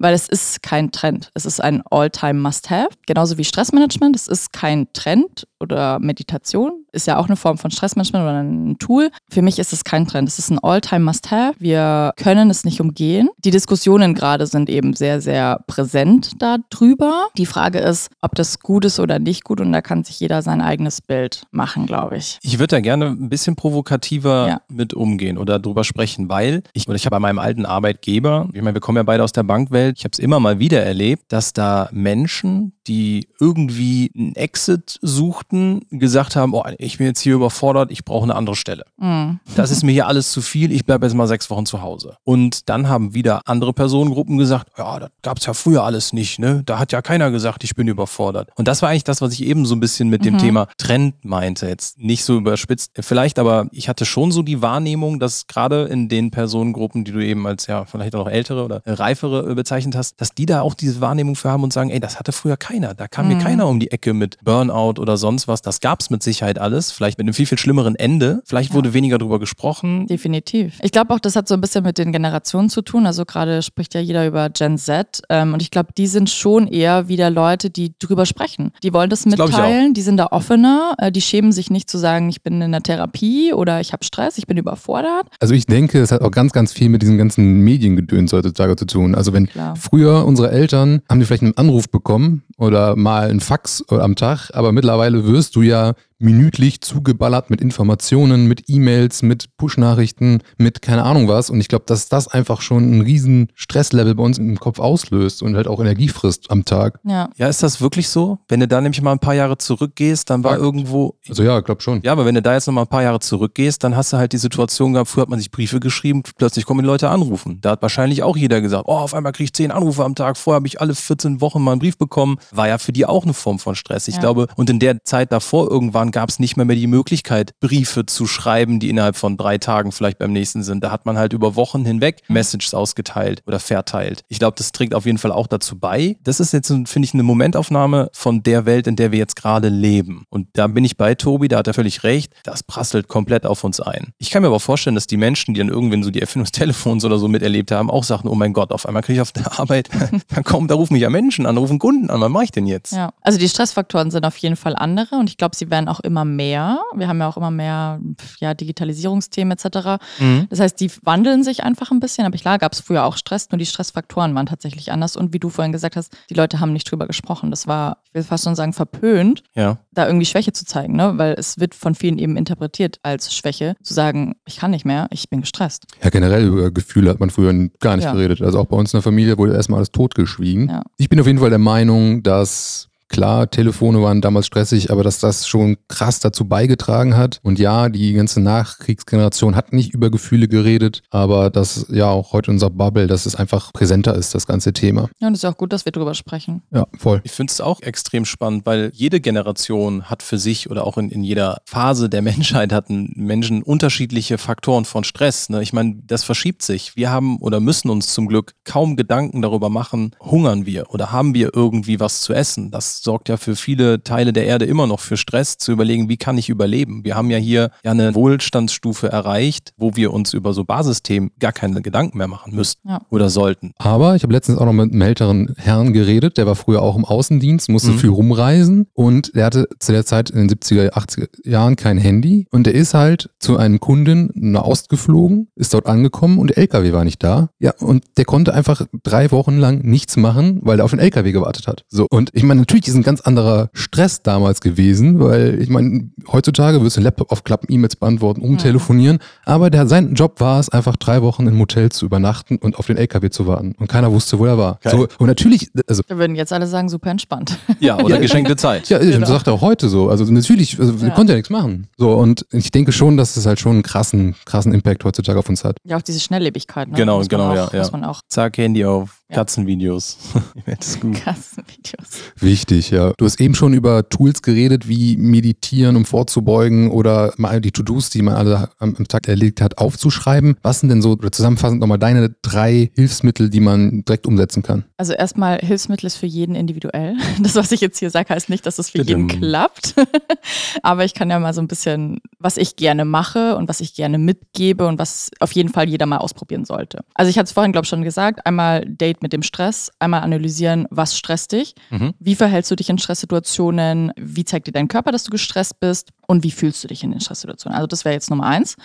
Speaker 1: weil es ist kein Trend. Es ist ein All-Time Must-Have. Genauso wie Stressmanagement. Es ist kein Trend oder Meditation. Ist ja auch eine Form von Stressmanagement oder ein Tool. Für mich ist es kein Trend. Es ist ein All-Time Must-Have. Wir können es nicht umgehen. Die Diskussionen gerade sind eben sehr, sehr präsent darüber. Die Frage ist, ob das gut ist oder nicht gut und da kann sich jeder sein eigenes eigenes Bild machen, glaube ich.
Speaker 2: Ich würde da gerne ein bisschen provokativer ja. mit umgehen oder drüber sprechen, weil ich, ich habe bei meinem alten Arbeitgeber, ich meine, wir kommen ja beide aus der Bankwelt, ich habe es immer mal wieder erlebt, dass da Menschen, die irgendwie einen Exit suchten, gesagt haben, oh, ich bin jetzt hier überfordert, ich brauche eine andere Stelle. Mhm. Das ist mir hier alles zu viel, ich bleibe jetzt mal sechs Wochen zu Hause. Und dann haben wieder andere Personengruppen gesagt, ja, das gab es ja früher alles nicht, ne? Da hat ja keiner gesagt, ich bin überfordert. Und das war eigentlich das, was ich eben so ein bisschen mit dem mhm. Thema Trend meinte. Jetzt nicht so überspitzt, vielleicht, aber ich hatte schon so die Wahrnehmung, dass gerade in den Personengruppen, die du eben als ja vielleicht auch noch ältere oder reifere bezeichnet hast, dass die da auch diese Wahrnehmung für haben und sagen, ey, das hatte früher keiner. Da kam mhm. mir keiner um die Ecke mit Burnout oder sonst was. Das gab es mit Sicherheit alles. Vielleicht mit einem viel, viel schlimmeren Ende. Vielleicht ja. wurde weniger darüber gesprochen.
Speaker 1: Definitiv. Ich glaube auch, das hat so ein bisschen mit den Generationen zu tun. Also gerade spricht ja jeder über Gen Z. Ähm, und ich glaube, die sind schon eher wieder Leute, die drüber sprechen. Die wollen das mitteilen, die sind da offener äh, die schämen sich nicht zu sagen, ich bin in der Therapie oder ich habe Stress, ich bin überfordert.
Speaker 3: Also ich denke, es hat auch ganz, ganz viel mit diesen ganzen Mediengedöns heutzutage zu tun. Also wenn Klar. früher unsere Eltern haben die vielleicht einen Anruf bekommen oder mal einen Fax am Tag, aber mittlerweile wirst du ja minütlich zugeballert mit Informationen, mit E-Mails, mit Push-Nachrichten, mit keine Ahnung was. Und ich glaube, dass das einfach schon ein riesen Stresslevel bei uns im Kopf auslöst und halt auch Energie frisst am Tag.
Speaker 2: Ja. Ja, ist das wirklich so? Wenn du da nämlich mal ein paar Jahre zurückgehst, dann war ja. irgendwo.
Speaker 3: Also ja, ich glaube schon.
Speaker 2: Ja, aber wenn du da jetzt noch mal ein paar Jahre zurückgehst, dann hast du halt die Situation gehabt, früher hat man sich Briefe geschrieben, plötzlich kommen die Leute anrufen. Da hat wahrscheinlich auch jeder gesagt, oh, auf einmal kriege ich zehn Anrufe am Tag, vorher habe ich alle 14 Wochen mal einen Brief bekommen. War ja für die auch eine Form von Stress. Ich ja. glaube, und in der Zeit davor irgendwann gab es nicht mehr, mehr die Möglichkeit, Briefe zu schreiben, die innerhalb von drei Tagen vielleicht beim nächsten sind. Da hat man halt über Wochen hinweg. Messages ausgeteilt oder verteilt. Ich glaube, das trägt auf jeden Fall auch dazu bei. Das ist jetzt, finde ich, eine Momentaufnahme von der Welt, in der wir jetzt gerade leben. Und da bin ich bei Tobi, da hat er völlig recht. Das prasselt komplett auf uns ein. Ich kann mir aber vorstellen, dass die Menschen, die dann irgendwann so die Erfindung des Telefons oder so miterlebt haben, auch sagen, oh mein Gott, auf einmal kriege ich auf der Arbeit, dann kommen, da rufen mich ja Menschen an, rufen Kunden an, was mache ich denn jetzt?
Speaker 1: Ja, also die Stressfaktoren sind auf jeden Fall andere und ich glaube, sie werden auch immer mehr. Wir haben ja auch immer mehr ja, Digitalisierungsthemen etc. Mhm. Das heißt, die wandeln sich einfach ein bisschen. Aber klar gab es früher auch Stress, nur die Stressfaktoren waren tatsächlich anders. Und wie du vorhin gesagt hast, die Leute haben nicht drüber gesprochen. Das war, ich will fast schon sagen, verpönt,
Speaker 2: ja.
Speaker 1: da irgendwie Schwäche zu zeigen, ne? weil es wird von vielen eben interpretiert als Schwäche, zu sagen, ich kann nicht mehr, ich bin gestresst.
Speaker 3: Ja, generell über Gefühle hat man früher gar nicht ja. geredet. Also auch bei uns in der Familie wurde erstmal alles totgeschwiegen. Ja. Ich bin auf jeden Fall der Meinung, dass Klar, Telefone waren damals stressig, aber dass das schon krass dazu beigetragen hat. Und ja, die ganze Nachkriegsgeneration hat nicht über Gefühle geredet, aber das ja auch heute unser Bubble, dass es einfach präsenter ist, das ganze Thema.
Speaker 1: Ja, und es ist auch gut, dass wir drüber sprechen.
Speaker 3: Ja, voll.
Speaker 2: Ich finde es auch extrem spannend, weil jede Generation hat für sich oder auch in, in jeder Phase der Menschheit hatten Menschen unterschiedliche Faktoren von Stress. Ne? Ich meine, das verschiebt sich. Wir haben oder müssen uns zum Glück kaum Gedanken darüber machen, hungern wir oder haben wir irgendwie was zu essen. Das sorgt ja für viele Teile der Erde immer noch für Stress, zu überlegen, wie kann ich überleben. Wir haben ja hier ja eine Wohlstandsstufe erreicht, wo wir uns über so Basisthemen gar keine Gedanken mehr machen müssten
Speaker 1: Ja.
Speaker 2: oder sollten.
Speaker 3: Aber ich habe letztens auch noch mit einem älteren Herrn geredet, der war früher auch im Außendienst, musste
Speaker 2: Mhm.
Speaker 3: viel rumreisen und der hatte zu der Zeit in den 70er, 80er Jahren kein Handy und der ist halt zu einem Kunden nach Ost geflogen, ist dort angekommen und der LKW war nicht da. Ja, und der konnte einfach drei Wochen lang nichts machen, weil er auf den LKW gewartet hat. So, und ich meine, natürlich ist ein ganz anderer Stress damals gewesen, weil ich meine, heutzutage wirst du den Laptop aufklappen, E-Mails beantworten, umtelefonieren, aber der, sein Job war es, einfach drei Wochen im Hotel zu übernachten und auf den LKW zu warten. Und keiner wusste, wo er war.
Speaker 2: Geil.
Speaker 3: So, und natürlich, also
Speaker 1: Wir würden jetzt alle sagen, super entspannt.
Speaker 2: Ja, oder geschenkte Zeit.
Speaker 3: ja, das sagt er auch heute so. Also natürlich, also,
Speaker 1: Ja.
Speaker 3: er konnte ja nichts machen. So, und ich denke schon, dass es halt schon einen krassen, krassen Impact heutzutage auf uns hat.
Speaker 1: Ja, auch diese Schnelllebigkeit. Ne?
Speaker 2: Genau,
Speaker 1: Muss man
Speaker 2: genau,
Speaker 1: auch,
Speaker 2: ja, ja.
Speaker 1: Muss man auch
Speaker 2: Zack, Handy auf,
Speaker 1: Ja.
Speaker 2: Katzenvideos. das.
Speaker 1: Kassenvideos.
Speaker 3: Wichtig, ja. Du hast eben schon über Tools geredet, wie meditieren, um vorzubeugen oder mal die To-Dos, die man alle am, am Tag erledigt hat, aufzuschreiben. Was sind denn so, oder zusammenfassend nochmal deine drei Hilfsmittel, die man direkt umsetzen kann?
Speaker 1: Also erstmal Hilfsmittel ist für jeden individuell. Das, was ich jetzt hier sage, heißt nicht, dass es für jeden klappt. Aber ich kann ja mal so ein bisschen, was ich gerne mache und was ich gerne mitgebe und was auf jeden Fall jeder mal ausprobieren sollte. Also ich hatte es vorhin, glaube ich, schon gesagt, einmal Date mit dem Stress, einmal analysieren, was stresst dich,
Speaker 2: Mhm.
Speaker 1: wie verhältst du dich in Stresssituationen, wie zeigt dir dein Körper, dass du gestresst bist und wie fühlst du dich in den Stresssituationen. Also das wäre jetzt Nummer eins.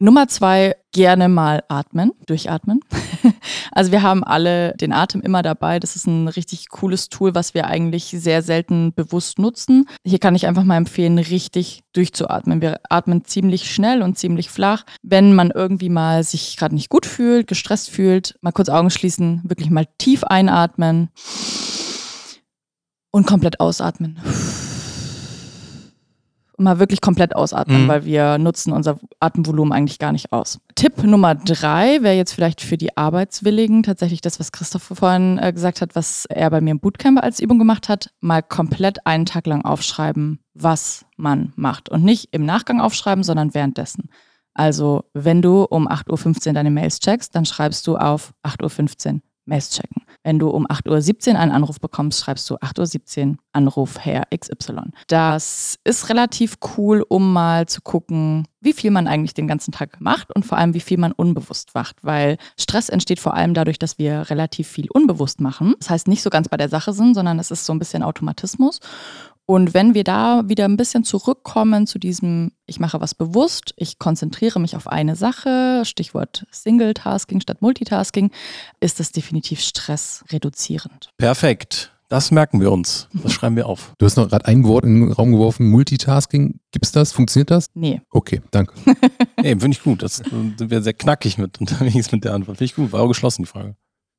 Speaker 1: Nummer zwei, gerne mal atmen, durchatmen. Also wir haben alle den Atem immer dabei. Das ist ein richtig cooles Tool, was wir eigentlich sehr selten bewusst nutzen. Hier kann ich einfach mal empfehlen, richtig durchzuatmen. Wir atmen ziemlich schnell und ziemlich flach. Wenn man irgendwie mal sich gerade nicht gut fühlt, gestresst fühlt, mal kurz Augen schließen, wirklich mal tief einatmen und komplett ausatmen. Und mal wirklich komplett ausatmen,
Speaker 2: Mhm.
Speaker 1: weil wir nutzen unser Atemvolumen eigentlich gar nicht aus. Tipp Nummer drei wäre jetzt vielleicht für die Arbeitswilligen tatsächlich das, was Christoph vorhin äh, gesagt hat, was er bei mir im Bootcamp als Übung gemacht hat, mal komplett einen Tag lang aufschreiben, was man macht. Und nicht im Nachgang aufschreiben, sondern währenddessen. Also, wenn du um 8.15 Uhr deine Mails checkst, dann schreibst du auf 8.15 Uhr Mails checken. Wenn du um 8.17 Uhr einen Anruf bekommst, schreibst du 8.17 Uhr Anruf Herr XY. Das ist relativ cool, um mal zu gucken, wie viel man eigentlich den ganzen Tag macht und vor allem, wie viel man unbewusst macht. Weil Stress entsteht vor allem dadurch, dass wir relativ viel unbewusst machen. Das heißt, nicht so ganz bei der Sache sind, sondern es ist so ein bisschen Automatismus. Und wenn wir da wieder ein bisschen zurückkommen zu diesem, ich mache was bewusst, ich konzentriere mich auf eine Sache, Stichwort Single-Tasking statt Multitasking, ist das definitiv stressreduzierend.
Speaker 2: Perfekt. Das merken wir uns. Das schreiben wir auf.
Speaker 3: Du hast noch gerade ein Wort in den Raum geworfen, Multitasking. Gibt's das? Funktioniert das?
Speaker 1: Nee,
Speaker 3: Okay, danke.
Speaker 2: Nee, finde ich gut. Das sind wir sehr knackig mit unterwegs mit der Antwort. Finde ich gut. War auch geschlossen, die Frage.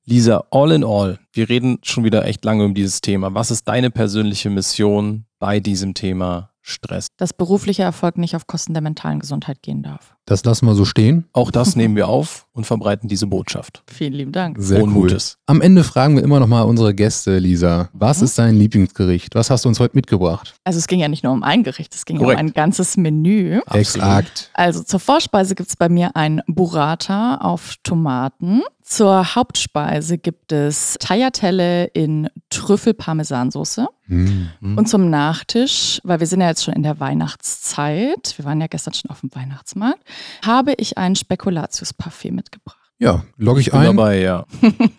Speaker 2: Lisa, all in all, wir reden schon wieder echt lange um dieses Thema. Was ist deine persönliche Mission bei diesem Thema Stress?
Speaker 1: dass beruflicher Erfolg nicht auf Kosten der mentalen Gesundheit gehen darf.
Speaker 3: Das lassen wir so stehen.
Speaker 2: Auch das nehmen wir auf und verbreiten diese Botschaft.
Speaker 1: Vielen lieben Dank.
Speaker 3: Sehr
Speaker 2: Frohen
Speaker 3: cool.
Speaker 2: Mutes.
Speaker 3: Am Ende fragen wir immer noch mal unsere Gäste, Lisa. Was
Speaker 1: Mhm.
Speaker 3: ist dein Lieblingsgericht? Was hast du uns heute mitgebracht?
Speaker 1: Also es ging ja nicht nur um ein Gericht, es ging
Speaker 2: Korrekt.
Speaker 1: um ein ganzes Menü.
Speaker 3: Exakt.
Speaker 1: Also zur Vorspeise gibt es bei mir ein Burrata auf Tomaten. Zur Hauptspeise gibt es Tagliatelle in Trüffel-Parmesansoße.
Speaker 3: Hm.
Speaker 1: Und zum Nachtisch, weil wir sind ja jetzt schon in der Weihnachtszeit, wir waren ja gestern schon auf dem Weihnachtsmarkt, habe ich ein Spekulatius-Parfait mitgebracht.
Speaker 3: Ja, logge ich
Speaker 2: Bin
Speaker 3: ein.
Speaker 2: dabei, ja.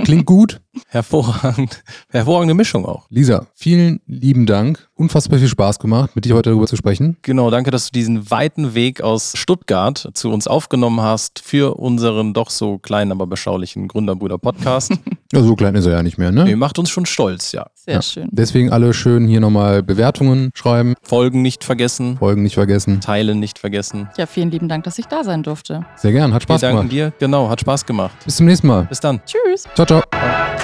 Speaker 3: Klingt gut.
Speaker 2: Hervorragend. Hervorragende Mischung auch.
Speaker 3: Lisa, vielen lieben Dank. Unfassbar viel Spaß gemacht, mit dir heute darüber zu sprechen.
Speaker 2: Genau, danke, dass du diesen weiten Weg aus Stuttgart zu uns aufgenommen hast für unseren doch so kleinen, aber beschaulichen Gründerbruder-Podcast.
Speaker 3: Ja, so klein ist er ja nicht mehr,
Speaker 2: nee,
Speaker 3: ne?
Speaker 2: macht uns schon stolz, ja.
Speaker 1: Sehr
Speaker 3: Ja.
Speaker 1: schön.
Speaker 3: Deswegen alle schön hier nochmal Bewertungen schreiben,
Speaker 2: Folgen nicht vergessen,
Speaker 3: Folgen nicht vergessen.
Speaker 2: Teilen nicht vergessen.
Speaker 1: Ja, vielen lieben Dank, dass ich da sein durfte.
Speaker 3: Sehr gern, hat Spaß
Speaker 2: Wir danken
Speaker 3: gemacht.
Speaker 2: dir. Genau, hat Spaß gemacht.
Speaker 3: Bis zum nächsten Mal.
Speaker 2: Bis dann.
Speaker 1: Tschüss.
Speaker 3: Ciao, ciao.
Speaker 2: Ciao.